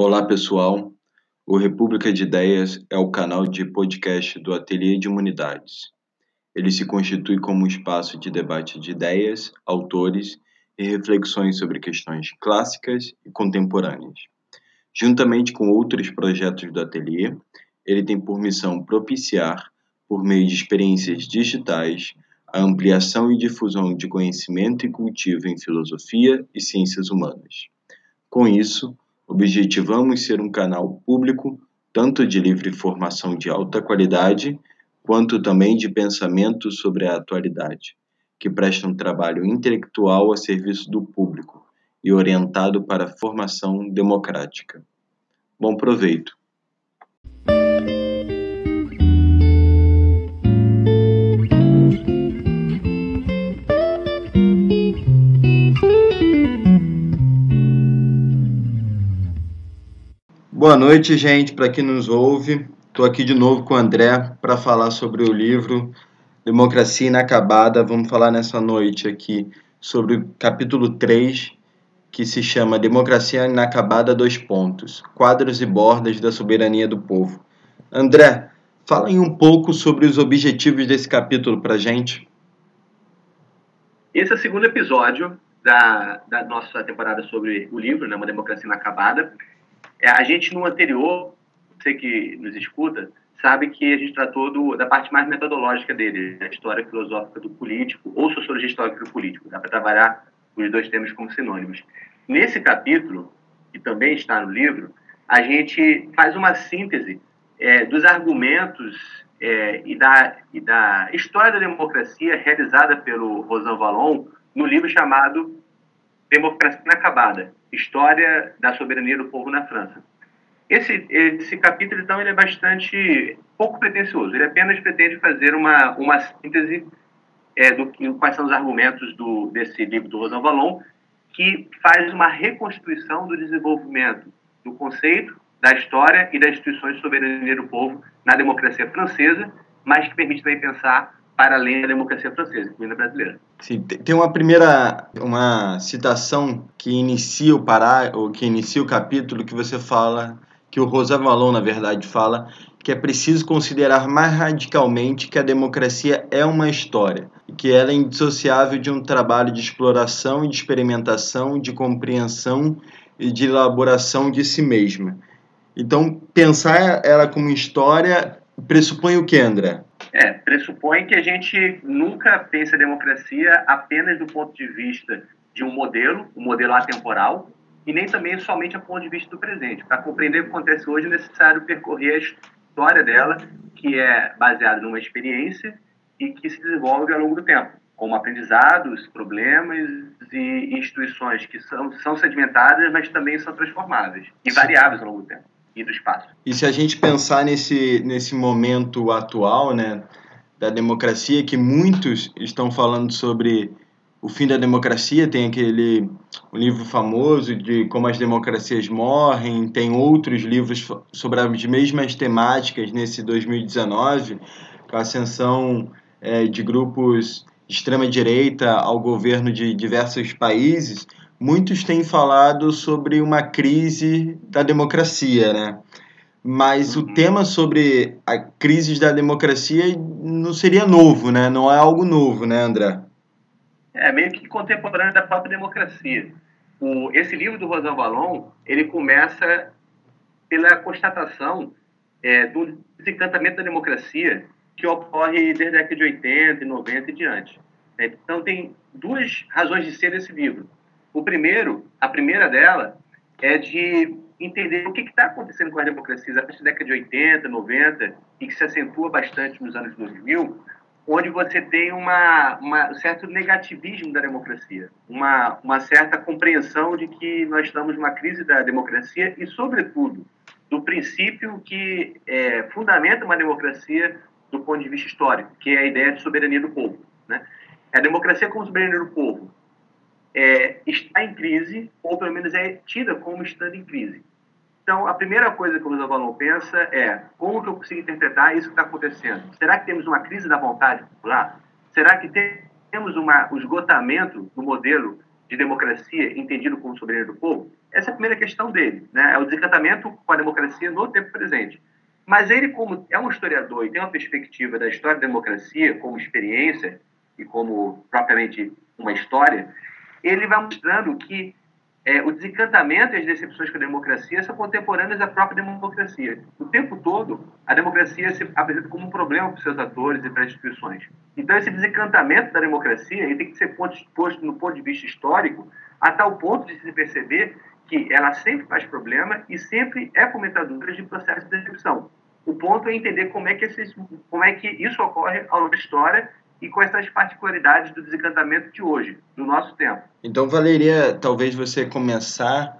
Olá, pessoal. O República de Ideias é o canal de podcast do Ateliê de Humanidades. Ele se constitui como um espaço de debate de ideias, autores e reflexões sobre questões clássicas e contemporâneas. Juntamente com outros projetos do Ateliê, ele tem por missão propiciar, por meio de experiências digitais, a ampliação e difusão de conhecimento e cultivo em filosofia e ciências humanas. Com isso, Objetivamos ser um canal público, tanto de livre formação de alta qualidade, quanto também de pensamento sobre a atualidade, que presta um trabalho intelectual a serviço do público e orientado para a formação democrática. Bom proveito! Boa noite, gente, para quem nos ouve. Estou aqui de novo com o André para falar sobre o livro Democracia Inacabada. Vamos falar nessa noite aqui sobre o capítulo 3, que se chama Democracia Inacabada, dois pontos, quadros e bordas da soberania do povo. André, fala um pouco sobre os objetivos desse capítulo para gente. Esse é o segundo episódio da, da nossa temporada sobre o livro, né, Uma Democracia Inacabada. É, a gente, no anterior, você que nos escuta, sabe que a gente tratou do, da parte mais metodológica dele, a história filosófica do político ou sociologia histórica do político. Dá para trabalhar os dois termos como sinônimos. Nesse capítulo, que também está no livro, a gente faz uma síntese é, dos argumentos é, e, da, e da história da democracia realizada pelo Rosan Vallon no livro chamado Democracia Inacabada, História da Soberania do Povo na França. Esse, esse capítulo, então, ele é bastante pouco pretensioso. Ele apenas pretende fazer uma, uma síntese é, do que, quais são os argumentos do, desse livro do Rosan Vallon, que faz uma reconstituição do desenvolvimento do conceito, da história e das instituições de soberania do povo na democracia francesa, mas que permite também pensar para além da democracia francesa, incluindo a brasileira. Sim, tem uma primeira uma citação que inicia o pará, ou que inicia o capítulo que você fala que o Rosa Valon, na verdade, fala que é preciso considerar mais radicalmente que a democracia é uma história e que ela é indissociável de um trabalho de exploração e de experimentação, de compreensão e de elaboração de si mesma. Então, pensar ela como história pressupõe o que, André? É, pressupõe que a gente nunca pense a democracia apenas do ponto de vista de um modelo, um modelo atemporal, e nem também somente a ponto de vista do presente. Para compreender o que acontece hoje, é necessário percorrer a história dela, que é baseada numa experiência e que se desenvolve ao longo do tempo, como aprendizados, problemas e instituições que são, são sedimentadas, mas também são transformáveis e variáveis ao longo do tempo e do espaço. E se a gente pensar nesse, nesse momento atual, né, da democracia, que muitos estão falando sobre o fim da democracia, tem aquele um livro famoso de como as democracias morrem, tem outros livros sobre as mesmas temáticas nesse 2019, com a ascensão é, de grupos de extrema-direita ao governo de diversos países, muitos têm falado sobre uma crise da democracia, né? Mas o uhum. tema sobre a crise da democracia não seria novo, né? Não é algo novo, né, André? É meio que contemporâneo da própria democracia. O, esse livro do Rosan Vallon, ele começa pela constatação é, do desencantamento da democracia que ocorre desde a década de 80 e 90 e diante. Então, tem duas razões de ser desse livro. O primeiro, a primeira dela, é de entender o que está acontecendo com as democracias a partir da década de 80, 90 e que se acentua bastante nos anos 2000, onde você tem uma, uma, um certo negativismo da democracia, uma, uma certa compreensão de que nós estamos numa crise da democracia e, sobretudo, do princípio que é, fundamenta uma democracia do ponto de vista histórico, que é a ideia de soberania do povo. Né? A democracia como soberania do povo é, está em crise, ou pelo menos é tida como estando em crise. Então, a primeira coisa que o Valon pensa é como que eu consigo interpretar isso que está acontecendo? Será que temos uma crise da vontade popular? Será que temos uma, um esgotamento do modelo de democracia entendido como soberania do povo? Essa é a primeira questão dele, né? É o desencantamento com a democracia no tempo presente. Mas ele, como é um historiador e tem uma perspectiva da história da democracia como experiência e como propriamente uma história, ele vai mostrando que é, o desencantamento e as decepções com a democracia são contemporâneas da própria democracia. O tempo todo, a democracia se apresenta como um problema para os seus atores e para as instituições. Então, esse desencantamento da democracia ele tem que ser posto no ponto de vista histórico, a tal ponto de se perceber que ela sempre faz problema e sempre é fomentadora de processos de decepção. O ponto é entender como é que, como é que isso ocorre ao longo da história e com essas particularidades do desencantamento de hoje, do nosso tempo. Então, valeria talvez você começar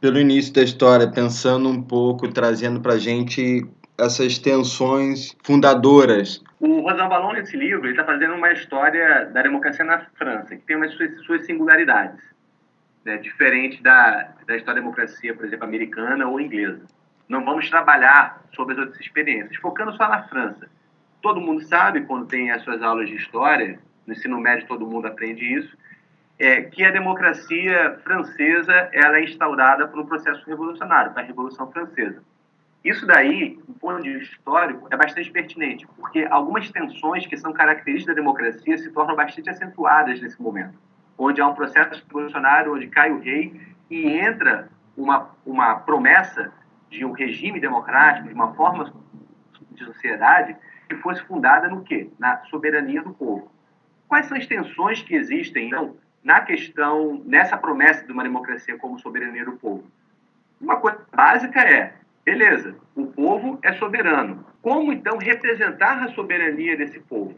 pelo início da história, pensando um pouco, trazendo para a gente essas tensões fundadoras. O Rosan Vallon, nesse livro, está fazendo uma história da democracia na França, que tem umas suas, suas singularidades, né? diferente da, da história da democracia, por exemplo, americana ou inglesa. Não vamos trabalhar sobre as outras experiências, focando só na França todo mundo sabe, quando tem as suas aulas de história, no ensino médio todo mundo aprende isso, é que a democracia francesa ela é instaurada por um processo revolucionário, a Revolução Francesa. Isso daí, do ponto de vista histórico, é bastante pertinente, porque algumas tensões que são características da democracia se tornam bastante acentuadas nesse momento, onde há um processo revolucionário, onde cai o rei e entra uma, uma promessa de um regime democrático, de uma forma de sociedade que fosse fundada no quê? Na soberania do povo. Quais são as tensões que existem, então, na questão, nessa promessa de uma democracia como soberania do povo? Uma coisa básica é, beleza, o povo é soberano. Como, então, representar a soberania desse povo?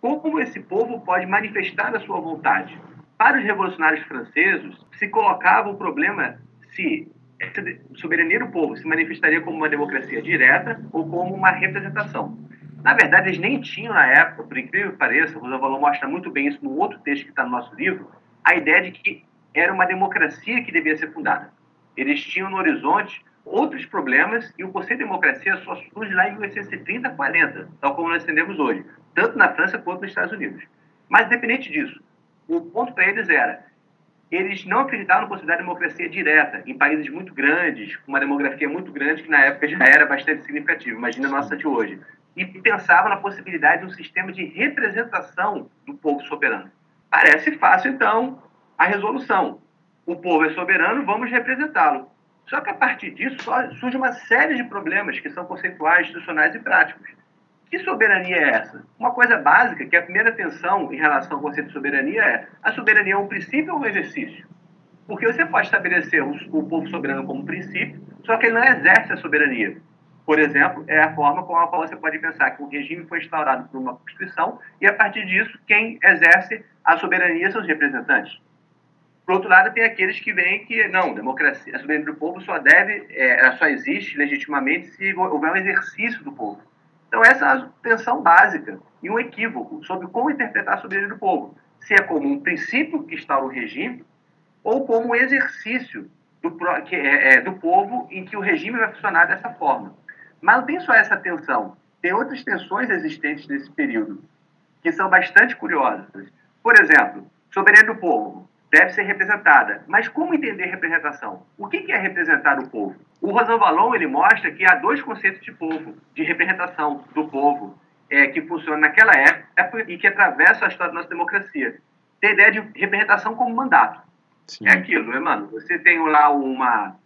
Como esse povo pode manifestar a sua vontade? Para os revolucionários franceses, se colocava o problema se essa soberania do povo se manifestaria como uma democracia direta ou como uma representação. Na verdade, eles nem tinham na época, por incrível que pareça, o Valon mostra muito bem isso no outro texto que está no nosso livro, a ideia de que era uma democracia que devia ser fundada. Eles tinham no horizonte outros problemas e o conceito de democracia só surge lá em 1830, 40, tal como nós entendemos hoje, tanto na França quanto nos Estados Unidos. Mas, independente disso, o ponto para eles era eles não acreditavam na possibilidade de democracia direta em países muito grandes, com uma demografia muito grande, que na época já era bastante significativa. Imagina a nossa de hoje e pensava na possibilidade de um sistema de representação do povo soberano. Parece fácil, então, a resolução. O povo é soberano, vamos representá-lo. Só que a partir disso surge uma série de problemas que são conceituais, institucionais e práticos. Que soberania é essa? Uma coisa básica, que a primeira tensão em relação ao conceito de soberania é: a soberania é um princípio ou um exercício? Porque você pode estabelecer o povo soberano como princípio, só que ele não exerce a soberania por exemplo, é a forma com a qual você pode pensar que o regime foi instaurado por uma Constituição e, a partir disso, quem exerce a soberania são os representantes. Por outro lado, tem aqueles que veem que, não, democracia, a soberania do povo só deve, é, só existe legitimamente se houver um exercício do povo. Então, essa é a tensão básica e um equívoco sobre como interpretar a soberania do povo. Se é como um princípio que instaura o regime ou como um exercício do, que é, é, do povo em que o regime vai funcionar dessa forma. Mas não tem só essa tensão, tem outras tensões existentes nesse período, que são bastante curiosas. Por exemplo, soberania do povo deve ser representada. Mas como entender representação? O que é representar o povo? O Rosan Valon ele mostra que há dois conceitos de povo, de representação do povo, é, que funcionam naquela época e que atravessam a história da nossa democracia. Tem a ideia de representação como mandato. Sim. É aquilo, né, mano? Você tem lá uma,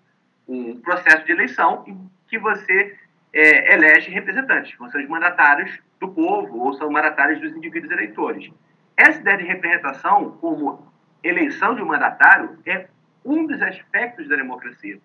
um processo de eleição em que você é, elege representantes, são os mandatários do povo ou são mandatários dos indivíduos eleitores. Essa ideia de representação, como eleição de um mandatário, é um dos aspectos da democracia.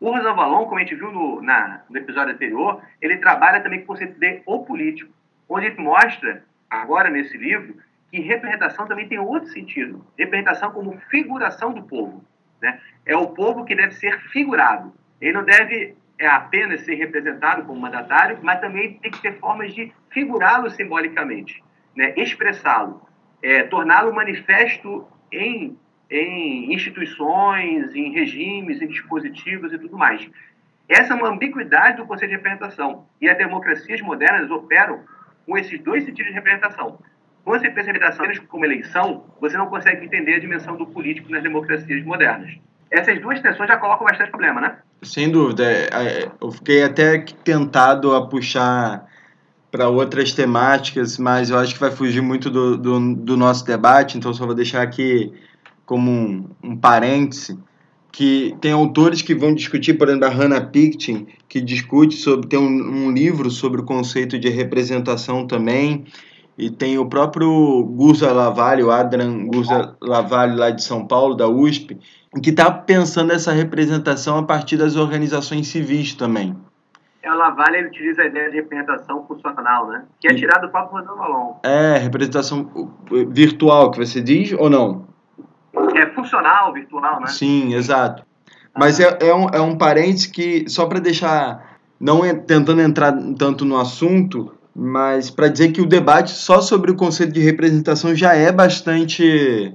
O Rosan Valon, como a gente viu no, na, no episódio anterior, ele trabalha também com o conceito de o político, onde ele mostra, agora nesse livro, que representação também tem outro sentido. Representação como figuração do povo. Né? É o povo que deve ser figurado. Ele não deve é apenas ser representado como mandatário, mas também tem que ter formas de figurá-lo simbolicamente, né? expressá-lo, é, torná-lo manifesto em, em instituições, em regimes, em dispositivos e tudo mais. Essa é uma ambiguidade do conceito de representação. E as democracias modernas operam com esses dois sentidos de representação. Quando você pensa em representação como eleição, você não consegue entender a dimensão do político nas democracias modernas. Essas duas tensões já colocam bastante problema, né? Sem dúvida. É, é, eu fiquei até tentado a puxar para outras temáticas, mas eu acho que vai fugir muito do, do, do nosso debate, então só vou deixar aqui como um, um parêntese que tem autores que vão discutir, por exemplo, a Hannah Pictin, que discute sobre, tem um, um, livro sobre o conceito de representação também, e tem o próprio Gurza Lavalle, o Gurza Lavalle lá de São Paulo, da USP, que está pensando essa representação a partir das organizações civis também. O Lavalle utiliza a ideia de representação funcional, né? Que é tirado do próprio Rodolfo Malon. É, representação virtual que você diz ou não? É funcional, virtual, né? Sim, exato. Mas é, é, um, é um parênteses que, só para deixar, não é, tentando entrar tanto no assunto, mas para dizer que o debate só sobre o conceito de representação já é bastante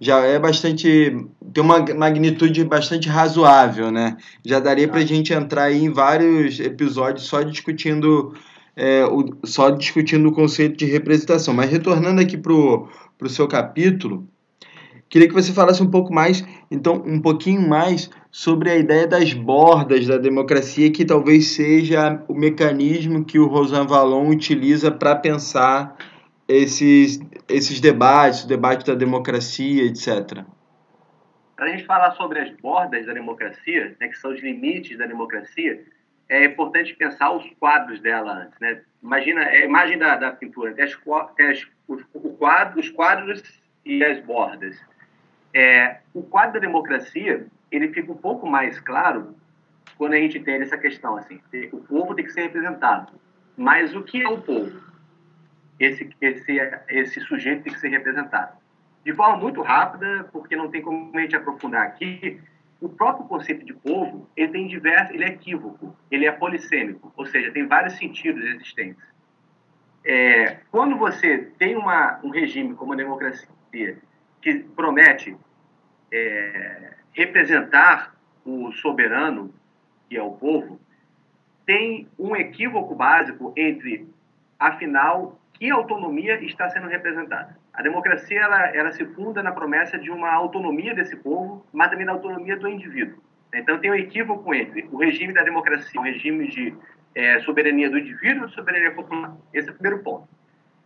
já é bastante tem uma magnitude bastante razoável, né? Já daria para a gente entrar aí em vários episódios só discutindo é, o, só discutindo o conceito de representação. Mas retornando aqui para o seu capítulo, Queria que você falasse um pouco mais, então, um pouquinho mais sobre a ideia das bordas da democracia, que talvez seja o mecanismo que o Rosan Vallon utiliza para pensar esses, esses debates, o debate da democracia, etc. Para a gente falar sobre as bordas da democracia, né, que são os limites da democracia, é importante pensar os quadros dela antes. Né? Imagina é a imagem da, da pintura, tem, as, tem as, os, o quadro, os quadros e as bordas. É, o quadro da democracia ele fica um pouco mais claro quando a gente entende essa questão assim o povo tem que ser representado mas o que é o povo esse esse esse sujeito tem que ser representado. De forma muito rápida porque não tem como a gente aprofundar aqui o próprio conceito de povo ele tem diversos ele é equívoco ele é polissêmico ou seja tem vários sentidos existentes. É, quando você tem uma, um regime como a democracia que promete é, representar o soberano, que é o povo, tem um equívoco básico entre, afinal, que autonomia está sendo representada. A democracia ela, ela se funda na promessa de uma autonomia desse povo, mas também da autonomia do indivíduo. Então tem um equívoco entre o regime da democracia, o regime de é, soberania do indivíduo e soberania popular. Esse é o primeiro ponto.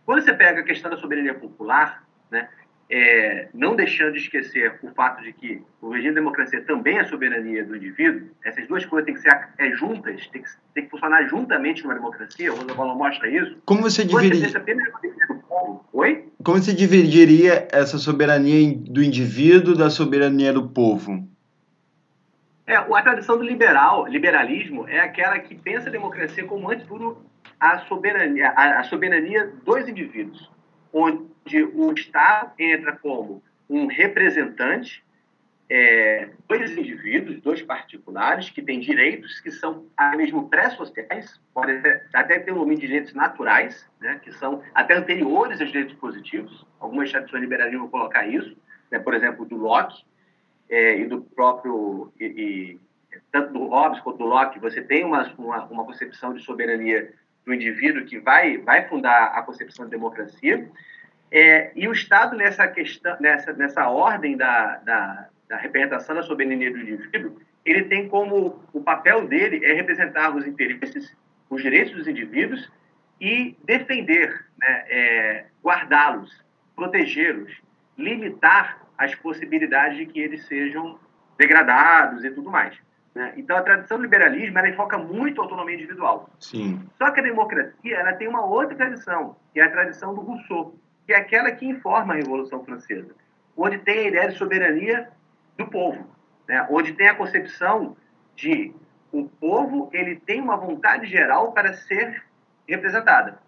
Quando você pega a questão da soberania popular, né, é, não deixando de esquecer o fato de que o regime de democracia também é soberania do indivíduo, essas duas coisas têm que ser é, juntas, têm que, têm que funcionar juntamente numa democracia, o Rosa Paulo mostra isso. Como você dividiria... Oi? Como você dividiria essa soberania do indivíduo da soberania do povo? É, a tradição do liberal, liberalismo é aquela que pensa a democracia como, antes de tudo, a soberania, a, a soberania dos indivíduos onde o Estado entra como um representante, é, dois indivíduos, dois particulares, que têm direitos que são até mesmo pré-sociais, podem até ter o nome de direitos naturais, né, que são até anteriores aos direitos positivos. Algumas tradições liberalismo vão colocar isso, né, por exemplo, do Locke é, e do próprio. E, e, tanto do Hobbes quanto do Locke, você tem uma, uma, uma concepção de soberania do indivíduo que vai, vai fundar a concepção de democracia. É, e o Estado, nessa, questão, nessa, nessa ordem da, da, da representação da soberania do indivíduo, ele tem como o papel dele é representar os interesses, os direitos dos indivíduos e defender, né, é, guardá-los, protegê-los, limitar as possibilidades de que eles sejam degradados e tudo mais. Né? Então, a tradição do liberalismo ela foca muito a autonomia individual. Sim. Só que a democracia ela tem uma outra tradição, que é a tradição do Rousseau, que é aquela que informa a Revolução Francesa, onde tem a ideia de soberania do povo, né? onde tem a concepção de o povo ele tem uma vontade geral para ser representada.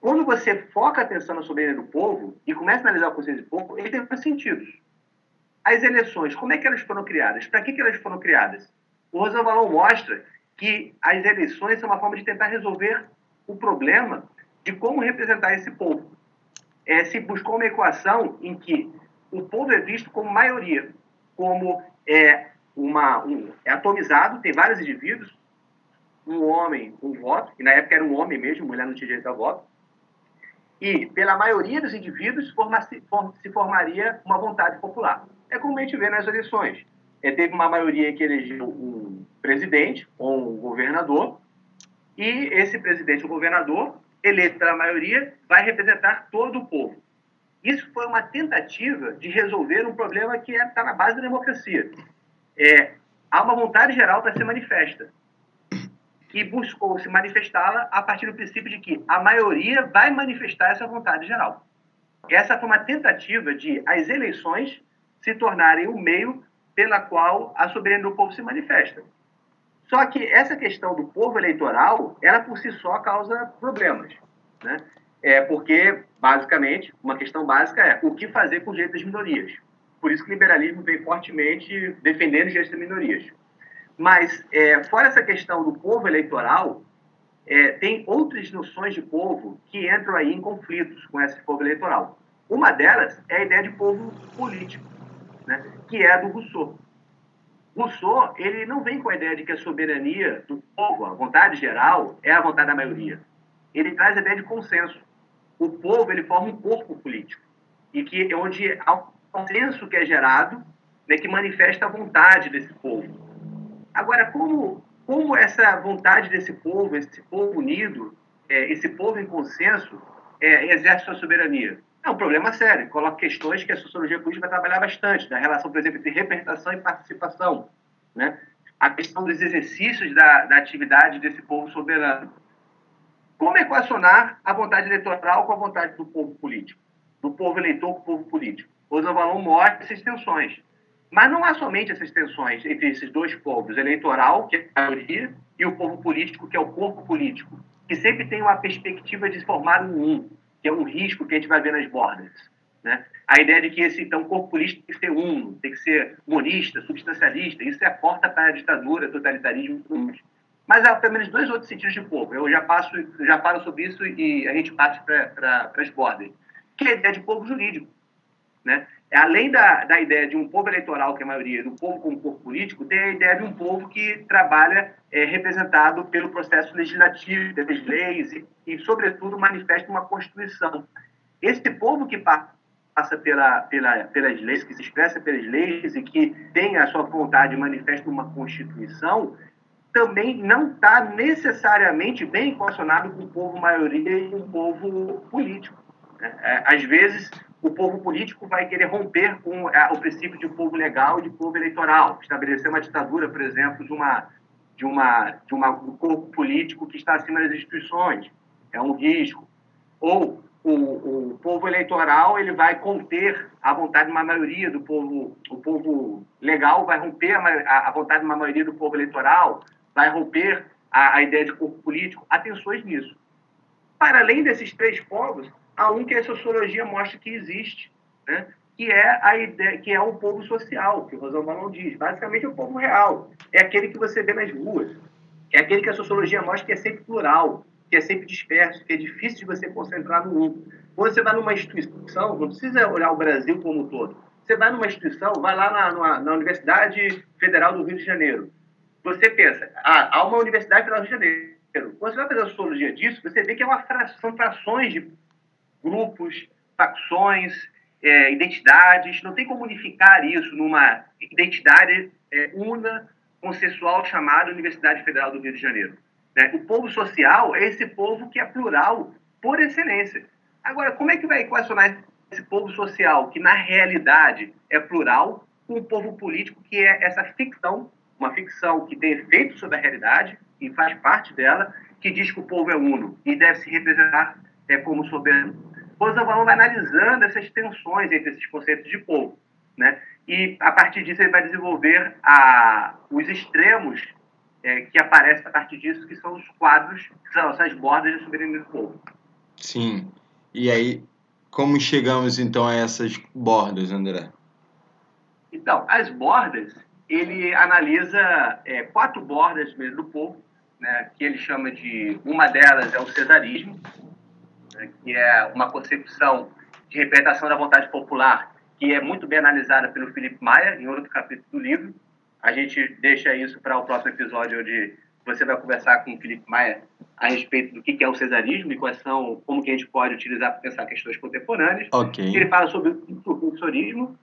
Quando você foca a atenção na soberania do povo e começa a analisar o conceito de povo, ele tem dois sentidos. As eleições, como é que elas foram criadas? Para que, que elas foram criadas? O Rosan Valon mostra que as eleições são uma forma de tentar resolver o problema de como representar esse povo. É, se buscou uma equação em que o povo é visto como maioria, como é, uma, um, é atomizado, tem vários indivíduos, um homem, um voto, e na época era um homem mesmo, mulher não tinha direito a voto, e pela maioria dos indivíduos se formaria uma vontade popular. É como a gente vê nas eleições. É, teve uma maioria que elegeu um presidente ou um governador, e esse presidente ou governador, eleito pela maioria, vai representar todo o povo. Isso foi uma tentativa de resolver um problema que está é, na base da democracia. É, há uma vontade geral para ser manifesta e buscou se manifestá-la a partir do princípio de que a maioria vai manifestar essa vontade geral. Essa foi uma tentativa de as eleições se tornarem o meio pela qual a soberania do povo se manifesta. Só que essa questão do povo eleitoral, ela por si só causa problemas, né? É porque, basicamente, uma questão básica é o que fazer com os direitos das minorias. Por isso que o liberalismo vem fortemente defendendo os direitos das minorias. Mas, é, fora essa questão do povo eleitoral, é, tem outras noções de povo que entram aí em conflitos com esse povo eleitoral. Uma delas é a ideia de povo político, né, que é a do Rousseau. Rousseau, ele não vem com a ideia de que a soberania do povo, a vontade geral, é a vontade da maioria. Ele traz a ideia de consenso. O povo, ele forma um corpo político, e que onde há um consenso que é gerado, né, que manifesta a vontade desse povo. Agora, como, como essa vontade desse povo, esse povo unido, é, esse povo em consenso, é, exerce sua soberania? É um problema sério, coloca questões que a sociologia política vai trabalhar bastante, da relação, por exemplo, entre representação e participação, né? a questão dos exercícios da, da atividade desse povo soberano. Como equacionar a vontade eleitoral com a vontade do povo político, do povo eleitor com o povo político? O Zavalon mostra essas tensões. Mas não há somente essas tensões entre esses dois povos, eleitoral, que é a maioria, e o povo político, que é o corpo político, que sempre tem uma perspectiva de se formar um, que é um risco que a gente vai ver nas bordas. Né? A ideia de que esse então, corpo político tem que ser uno, tem que ser monista, substancialista, isso é a porta para a ditadura, totalitarismo e tudo. Mas há pelo menos dois outros sentidos de povo. Eu já passo, já falo sobre isso e a gente parte para as bordas. Que é a ideia de povo jurídico. Né? Além da, da ideia de um povo eleitoral, que é a maioria, do povo como corpo político, tem a ideia de um povo que trabalha é, representado pelo processo legislativo, pelas leis e, e, sobretudo, manifesta uma Constituição. Esse povo que passa pela, pela, pelas leis, que se expressa pelas leis e que tem a sua vontade manifesta uma Constituição, também não está necessariamente bem equacionado com o povo maioria e com o povo político. Né? É, às vezes, o povo político vai querer romper com é, o princípio de povo legal e de povo eleitoral, estabelecer uma ditadura, por exemplo, de uma de uma de uma, um corpo político que está acima das instituições, é um risco. Ou o, o povo eleitoral ele vai conter a vontade de uma maioria do povo, o povo legal vai romper a, a vontade de uma maioria do povo eleitoral, vai romper a, a ideia de corpo político. Atenções nisso. Para além desses três povos, a um que a sociologia mostra que existe, né? que é a ideia, que é o povo social, que o Rosão Balão diz. Basicamente é o povo real, é aquele que você vê nas ruas, é aquele que a sociologia mostra que é sempre plural, que é sempre disperso, que é difícil de você concentrar no um. Quando você vai numa instituição, não precisa olhar o Brasil como um todo. Você vai numa instituição, vai lá na, na, na Universidade Federal do Rio de Janeiro. Você pensa, ah, há uma Universidade Federal do Rio de Janeiro. Quando você vai fazer a sociologia disso, você vê que é uma fração, são frações de grupos, facções, é, identidades. Não tem como unificar isso numa identidade é, una, consensual, chamada Universidade Federal do Rio de Janeiro. Né? O povo social é esse povo que é plural por excelência. Agora, como é que vai equacionar esse povo social, que na realidade é plural, com o povo político, que é essa ficção, uma ficção que tem efeito sobre a realidade e faz parte dela, que diz que o povo é uno e deve se representar é, como soberano. Roosevelt vai analisando essas tensões entre esses conceitos de povo, né? E a partir disso ele vai desenvolver a, os extremos é, que aparecem a partir disso, que são os quadros, que são essas bordas de soberania do povo. Sim. E aí, como chegamos então a essas bordas, André? Então, as bordas, ele analisa é, quatro bordas mesmo do povo, né, que ele chama de uma delas é o cesarismo, né, que é uma concepção de representação da vontade popular, que é muito bem analisada pelo Felipe Maia, em outro capítulo do livro. A gente deixa isso para o próximo episódio, onde você vai conversar com o Felipe Maia a respeito do que é o cesarismo e quais são, como que a gente pode utilizar para pensar questões contemporâneas. Okay. Ele fala sobre o insurrencionismo,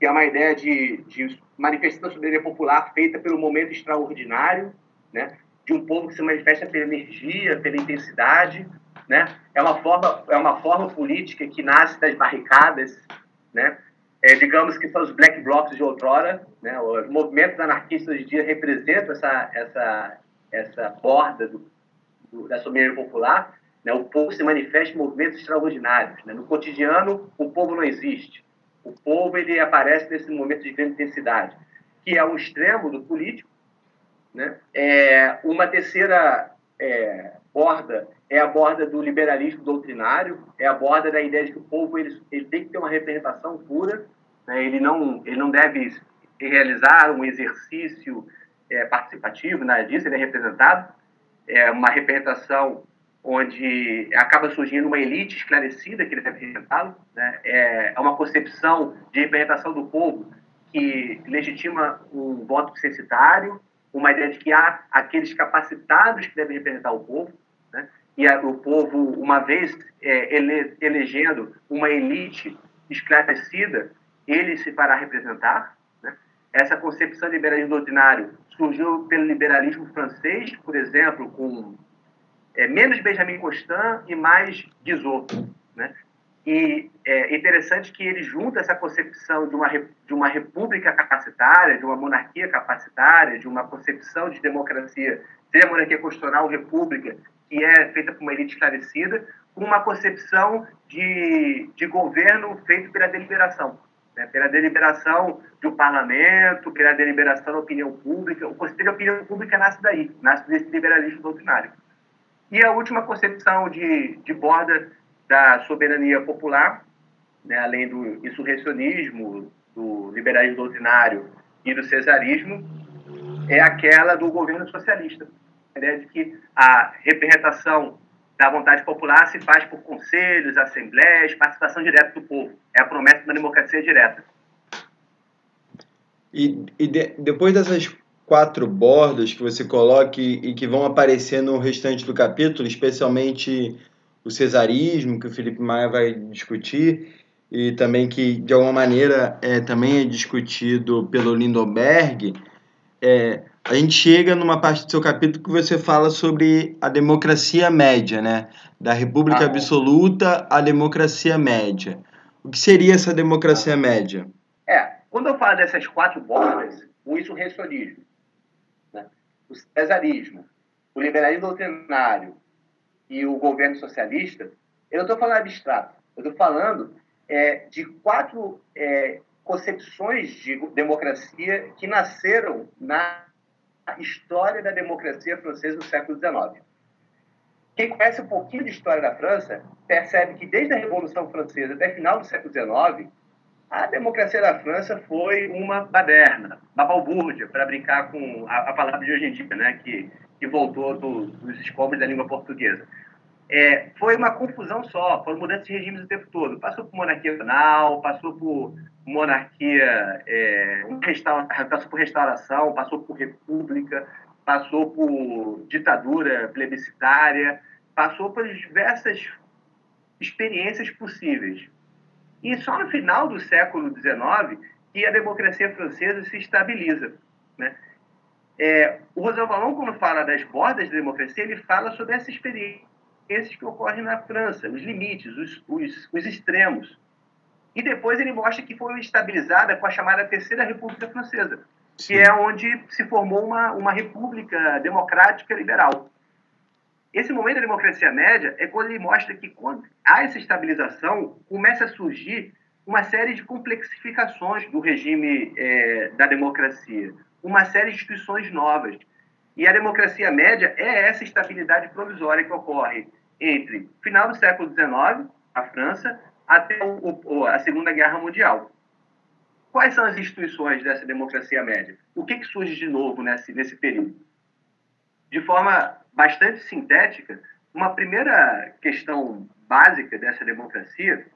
que é uma ideia de, de manifestação da soberania popular feita pelo momento extraordinário, né? de um povo que se manifesta pela energia, pela intensidade, né? É uma forma, é uma forma política que nasce das barricadas, né? É, digamos que são os black blocs de outrora, né? Os movimentos anarquistas hoje em dia representam essa essa essa borda do, do, da soberania popular, né? O povo se manifesta em movimentos extraordinários, né? No cotidiano, o povo não existe. O povo ele aparece nesse momento de grande intensidade, que é o extremo do político, né? É, uma terceira é, borda é a borda do liberalismo doutrinário, é a borda da ideia de que o povo ele, ele tem que ter uma representação pura, né? ele, não, ele não deve realizar um exercício é, participativo, nada disso, ele é representado, é uma representação onde acaba surgindo uma elite esclarecida que deve representá-lo, né? é, é uma concepção de representação do povo que legitima um voto censitário, uma ideia de que há aqueles capacitados que devem representar o povo? E a, o povo, uma vez é, ele, elegendo uma elite esclarecida, ele se fará representar. Né? Essa concepção de liberalismo doutrinário surgiu pelo liberalismo francês, por exemplo, com é, menos Benjamin Constant e mais Guizot. Né? E é interessante que ele junta essa concepção de uma, de uma república capacitária, de uma monarquia capacitária, de uma concepção de democracia, seja monarquia constitucional ou república, que é feita por uma elite esclarecida, com uma concepção de, de governo feito pela deliberação. Né? Pela deliberação do parlamento, pela deliberação da opinião pública. O conceito de opinião pública nasce daí, nasce desse liberalismo doutrinário. E a última concepção de, de borda da soberania popular, né, além do insurrecionismo, do liberalismo doutrinário e do cesarismo, é aquela do governo socialista. Ideia de que a representação da vontade popular se faz por conselhos, assembleias, participação direta do povo. É a promessa da democracia direta. E, e de, depois dessas quatro bordas que você coloca e, e que vão aparecer no restante do capítulo, especialmente o cesarismo, que o Felipe Maia vai discutir, e também que, de alguma maneira, é, também é discutido pelo Lindenberg, é, a gente chega numa parte do seu capítulo que você fala sobre a democracia média, né? Da república ah, absoluta à democracia média. O que seria essa democracia média? É, quando eu falo dessas quatro bordas, o insurrecionismo, né? o cesarismo, o liberalismo doutrinário e o governo socialista, eu não estou falando abstrato, eu estou falando é, de quatro é, concepções de democracia que nasceram na história da democracia francesa no século XIX. Quem conhece um pouquinho de história da França percebe que desde a Revolução Francesa até o final do século XIX, a democracia da França foi uma baderna, uma balbúrdia, para brincar com a, a, palavra de hoje em dia, né, que que voltou do, dos escombros da língua portuguesa. É, foi uma confusão só, foram mudanças de regimes o tempo todo. Passou por monarquia nacional, passou por monarquia, é, passou por restauração, passou por república, passou por ditadura plebiscitária, passou por diversas experiências possíveis. E só no final do século XIX que a democracia francesa se estabiliza. Né? É, o Rosalvalon, quando fala das bordas da democracia, ele fala sobre essa experiência que ocorre na França, os limites, os, os, os extremos. E depois ele mostra que foi estabilizada com a chamada Terceira República Francesa, Sim. que é onde se formou uma, uma república democrática liberal. Esse momento da democracia média é quando ele mostra que, quando há essa estabilização, começa a surgir uma série de complexificações do regime é, da democracia uma série de instituições novas. E a democracia média é essa estabilidade provisória que ocorre entre final do século XIX, a França, até o, o, a Segunda Guerra Mundial. Quais são as instituições dessa democracia média? O que, que surge de novo nesse, nesse período? De forma bastante sintética, uma primeira questão básica dessa democracia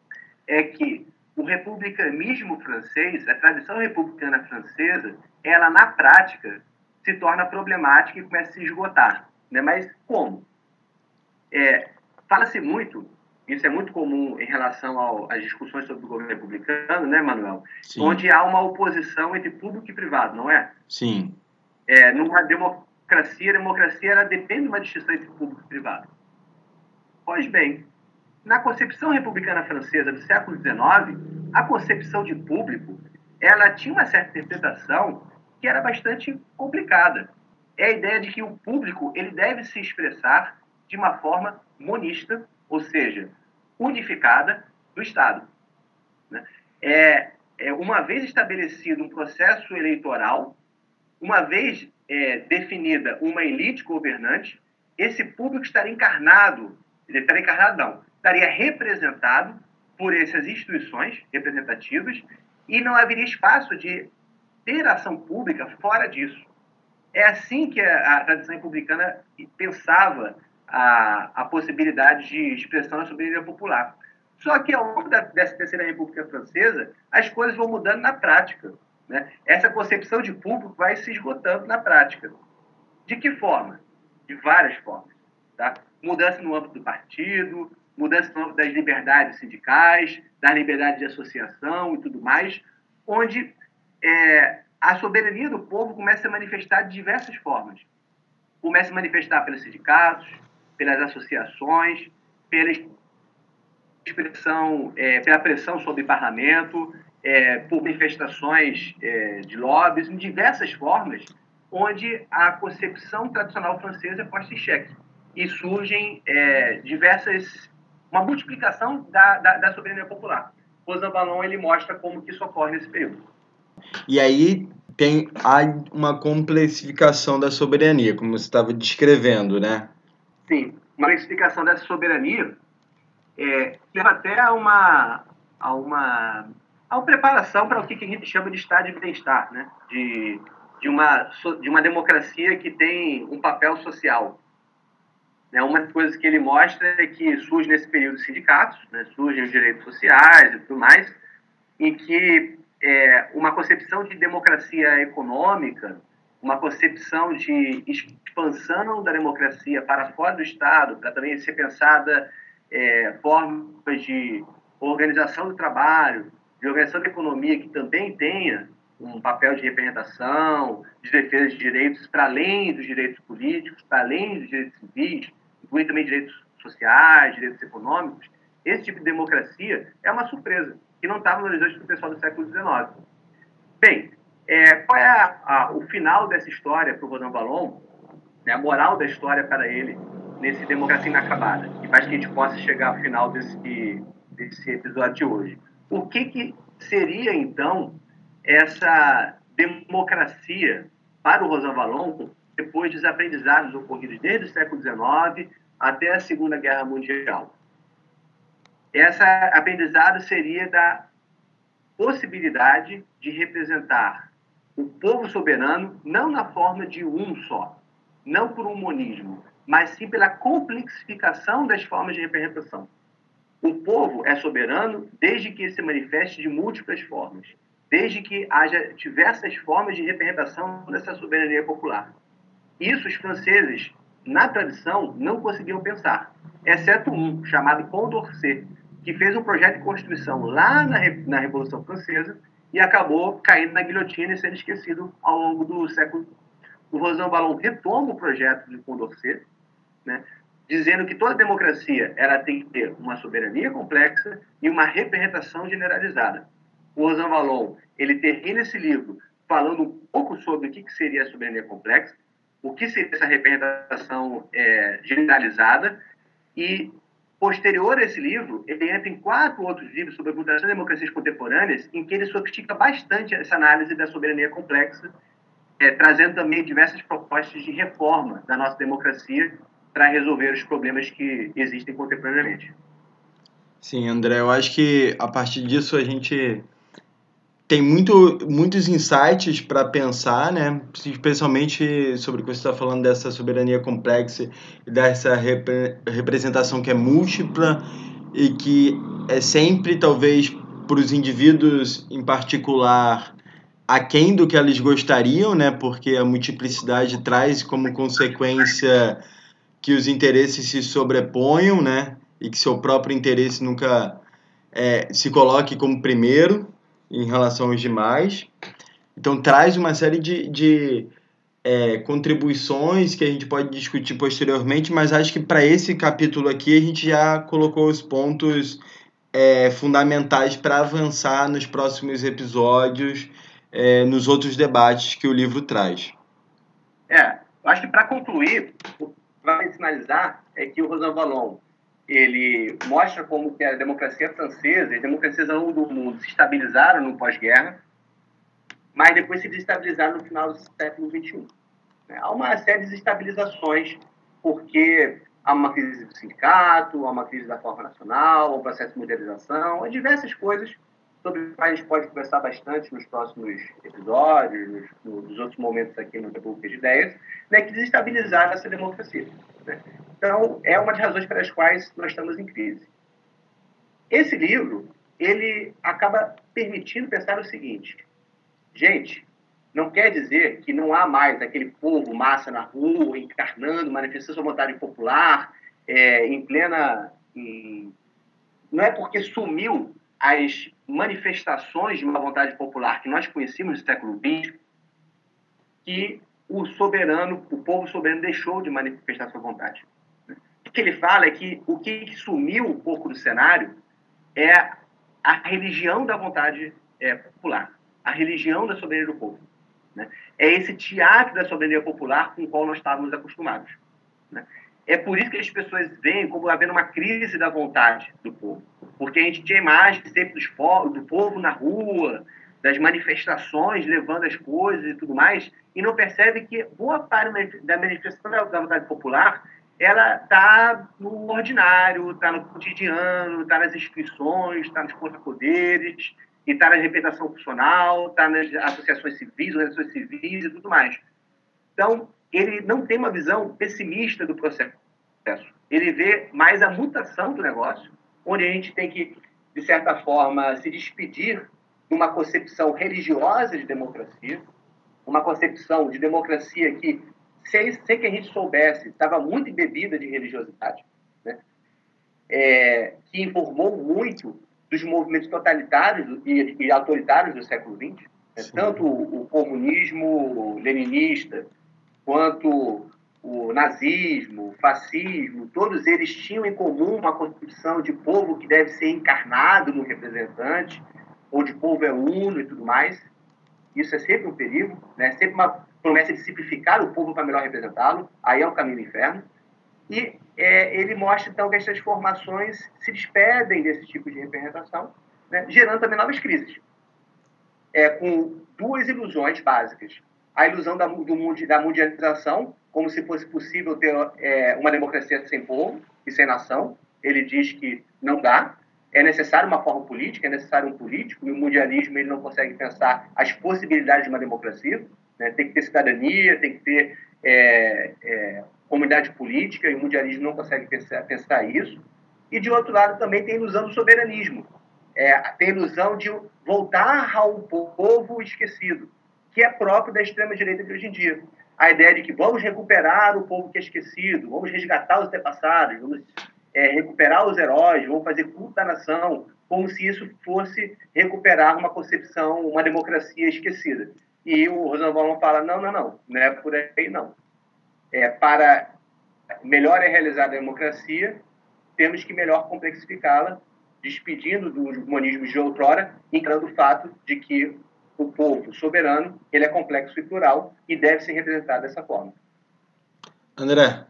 é que o republicanismo francês, a tradição republicana francesa, ela na prática se torna problemática e começa a se esgotar. Né? Mas como? é, fala-se muito, isso é muito comum em relação ao, às discussões sobre o governo republicano, né, Manuel? Sim. Onde há uma oposição entre público e privado, não é? Sim. É, numa democracia, a democracia ela depende de uma distinção entre público e privado. Pois bem, na concepção republicana francesa do século XIX, a concepção de público ela tinha uma certa interpretação que era bastante complicada. É a ideia de que o público ele deve se expressar de uma forma monista, ou seja, unificada do Estado. Né? É, é, uma vez estabelecido um processo eleitoral, uma vez é, definida uma elite governante, esse público estaria encarnado, estaria encarnado não, estaria representado por essas instituições representativas e não haveria espaço de ter ação pública fora disso. É assim que a, a tradição republicana pensava a, a possibilidade de expressão da soberania popular. Só que ao longo da, dessa terceira república francesa, as coisas vão mudando na prática. Né? Essa concepção de público vai se esgotando na prática. De que forma? De várias formas. Tá? Mudança no âmbito do partido, mudança no âmbito das liberdades sindicais, das liberdades de associação e tudo mais, onde é, a soberania do povo começa a se manifestar de diversas formas. Começa a se manifestar pelos sindicatos, pelas associações, pela expressão, é, pela pressão sobre o parlamento, é, por manifestações é, de lobbies, em diversas formas, onde a concepção tradicional francesa é posta em xeque. E surgem é, diversas, uma multiplicação da, da, da soberania popular. Rosan Ballon ele mostra como que isso ocorre nesse período. E aí tem há uma complexificação da soberania, como você estava descrevendo, né? Sim, uma complexificação dessa soberania é, leva até a uma, a uma, a uma preparação para o que a gente chama de estado de bem-estar, né? De, de, uma, de uma democracia que tem um papel social. Né? Uma das coisas que ele mostra é que surge nesse período sindicatos, né? surgem os direitos sociais e tudo mais, em que é, uma concepção de democracia econômica, uma concepção de expansão da democracia para fora do Estado, para também ser pensada é, formas de organização do trabalho, de organização da economia que também tenha um papel de representação, de defesa de direitos para além dos direitos políticos, para além dos direitos civis, incluindo também direitos sociais, direitos econômicos. Esse tipo de democracia é uma surpresa que não estava no horizonte do pessoal do século XIX. Bem, é, qual é a, a, o final dessa história para o Rodan Ballon, né, a moral da história para ele nesse Democracia Inacabada, que faz que a gente possa chegar ao final desse, desse episódio de hoje. O que, que seria, então, essa democracia para o Rosan Ballon depois dos aprendizados ocorridos desde o século XIX até a Segunda Guerra Mundial? essa aprendizado seria da possibilidade de representar o povo soberano não na forma de um só, não por um monismo, mas sim pela complexificação das formas de representação. O povo é soberano desde que se manifeste de múltiplas formas, desde que haja diversas formas de representação dessa soberania popular. Isso os franceses, na tradição, não conseguiam pensar, exceto um, chamado Condorcet, que fez um projeto de constituição lá na, na Revolução Francesa e acabou caindo na guilhotina e sendo esquecido ao longo do século. O Rosan Ballon retoma o projeto de Condorcet, né, dizendo que toda democracia ela tem que ter uma soberania complexa e uma representação generalizada. O Rosan Ballon ele termina esse livro falando um pouco sobre o que, que seria a soberania complexa, o que seria essa representação é, generalizada e Posterior a esse livro, ele entra em quatro outros livros sobre a mutação de democracias contemporâneas, em que ele sofistica bastante essa análise da soberania complexa, é, trazendo também diversas propostas de reforma da nossa democracia para resolver os problemas que existem contemporaneamente. Sim, André, eu acho que a partir disso a gente tem muito, muitos insights para pensar, né? especialmente sobre o que você está falando dessa soberania complexa e dessa repre representação que é múltipla e que é sempre, talvez, para os indivíduos em particular, aquém do que eles gostariam, né? porque a multiplicidade traz como consequência que os interesses se sobreponham, né? E que seu próprio interesse nunca é, se coloque como primeiro em relação aos demais. Então traz uma série de, de é, contribuições que a gente pode discutir posteriormente, mas acho que para esse capítulo aqui a gente já colocou os pontos é, fundamentais para avançar nos próximos episódios, é, nos outros debates que o livro traz. É, eu acho que para concluir, para finalizar, é que o Rosan Vallon ele mostra como que a democracia francesa e as democracias ao longo do mundo se estabilizaram no pós-guerra, mas depois se desestabilizaram no final do século XXI. É, há uma série de desestabilizações, porque há uma crise do sindicato, há uma crise da forma nacional, um processo de modernização, há diversas coisas sobre as quais a gente pode conversar bastante nos próximos episódios, nos, nos outros momentos aqui no República de Ideias, né, que desestabilizaram essa democracia. Né? Então, é uma das razões pelas quais nós estamos em crise. Esse livro, ele acaba permitindo pensar o seguinte, gente, não quer dizer que não há mais aquele povo massa na rua, encarnando, manifestando sua vontade popular, é, em plena... Em... Não é porque sumiu as manifestações de uma vontade popular que nós conhecemos no século XX que o soberano, o povo soberano deixou de manifestar sua vontade. O que ele fala é que o que sumiu um pouco do cenário é a religião da vontade é, popular, a religião da soberania do povo. Né? É esse teatro da soberania popular com o qual nós estávamos acostumados. Né? É por isso que as pessoas veem como havendo uma crise da vontade do povo. Porque a gente tinha imagens sempre dos do povo na rua, das manifestações levando as coisas e tudo mais, e não percebe que boa parte da manifestação da vontade popular ela está no ordinário, está no cotidiano, está nas inscrições, está nos contrapoderes, e está na representação funcional, está nas associações civis, organizações civis e tudo mais. Então, ele não tem uma visão pessimista do processo. Ele vê mais a mutação do negócio, onde a gente tem que, de certa forma, se despedir de uma concepção religiosa de democracia, uma concepção de democracia que, sem, sem que a gente soubesse, estava muito embebida de religiosidade, né? é, que informou muito dos movimentos totalitários e, e autoritários do século XX, né? tanto o, o comunismo leninista quanto o nazismo, o fascismo, todos eles tinham em comum uma concepção de povo que deve ser encarnado no representante, ou de povo é uno e tudo mais. Isso é sempre um perigo, né? sempre uma promessa de simplificar o povo para melhor representá-lo, aí é o caminho do inferno. E é, ele mostra, então, que as transformações se despedem desse tipo de representação, né, gerando também novas crises. É, com duas ilusões básicas. A ilusão da, do, da mundialização, como se fosse possível ter é, uma democracia sem povo e sem nação. Ele diz que não dá. É necessário uma forma política, é necessário um político, e o mundialismo ele não consegue pensar as possibilidades de uma democracia. Né? Tem que ter cidadania, tem que ter é, é, comunidade política e o mundialismo não consegue pensar, pensar isso. E, de outro lado, também tem a ilusão do soberanismo. É, tem a ilusão de voltar ao povo esquecido, que é próprio da extrema-direita de hoje em dia. A ideia de que vamos recuperar o povo que é esquecido, vamos resgatar os antepassados, vamos é, recuperar os heróis, vamos fazer culto da nação, como se isso fosse recuperar uma concepção, uma democracia esquecida. E o Rosanvallon fala, não, não, não, não é por aí não é, para melhor é realizar a democracia, temos que melhor complexificá-la, despedindo dos humanismos de outrora, entrando o fato de que o povo soberano ele é complexo e plural e deve ser representado dessa forma. André,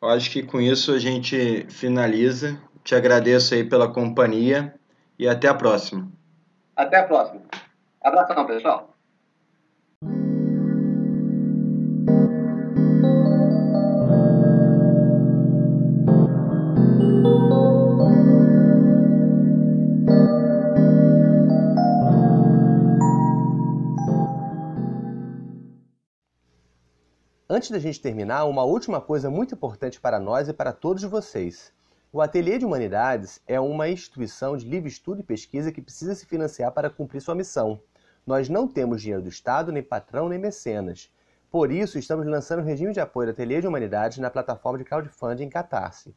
eu acho que com isso a gente finaliza. Te agradeço aí pela companhia e até a próxima. Até a próxima. Abração, pessoal. Antes da gente terminar, uma última coisa muito importante para nós e para todos vocês. O Ateliê de Humanidades é uma instituição de livre estudo e pesquisa que precisa se financiar para cumprir sua missão. Nós não temos dinheiro do Estado, nem patrão, nem mecenas. Por isso, estamos lançando o regime de apoio do Ateliê de Humanidades na plataforma de crowdfunding Catarse.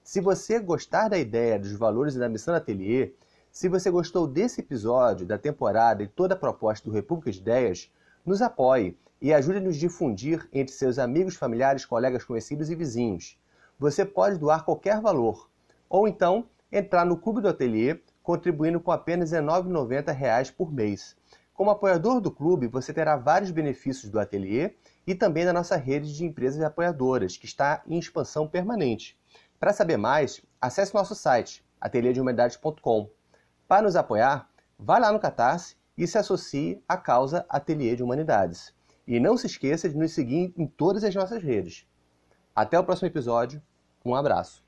Se você gostar da ideia, dos valores e da missão do Ateliê, se você gostou desse episódio, da temporada e toda a proposta do República de Ideias, nos apoie e ajude a difundir entre seus amigos, familiares, colegas, conhecidos e vizinhos. Você pode doar qualquer valor, ou então entrar no Clube do Ateliê, contribuindo com apenas R$ 19,90 por mês. Como apoiador do clube, você terá vários benefícios do ateliê e também da nossa rede de empresas apoiadoras, que está em expansão permanente. Para saber mais, acesse nosso site, ateliêdehumanidades.com. Para nos apoiar, vá lá no Catarse e se associe à causa Ateliê de Humanidades. E não se esqueça de nos seguir em todas as nossas redes. Até o próximo episódio. Um abraço.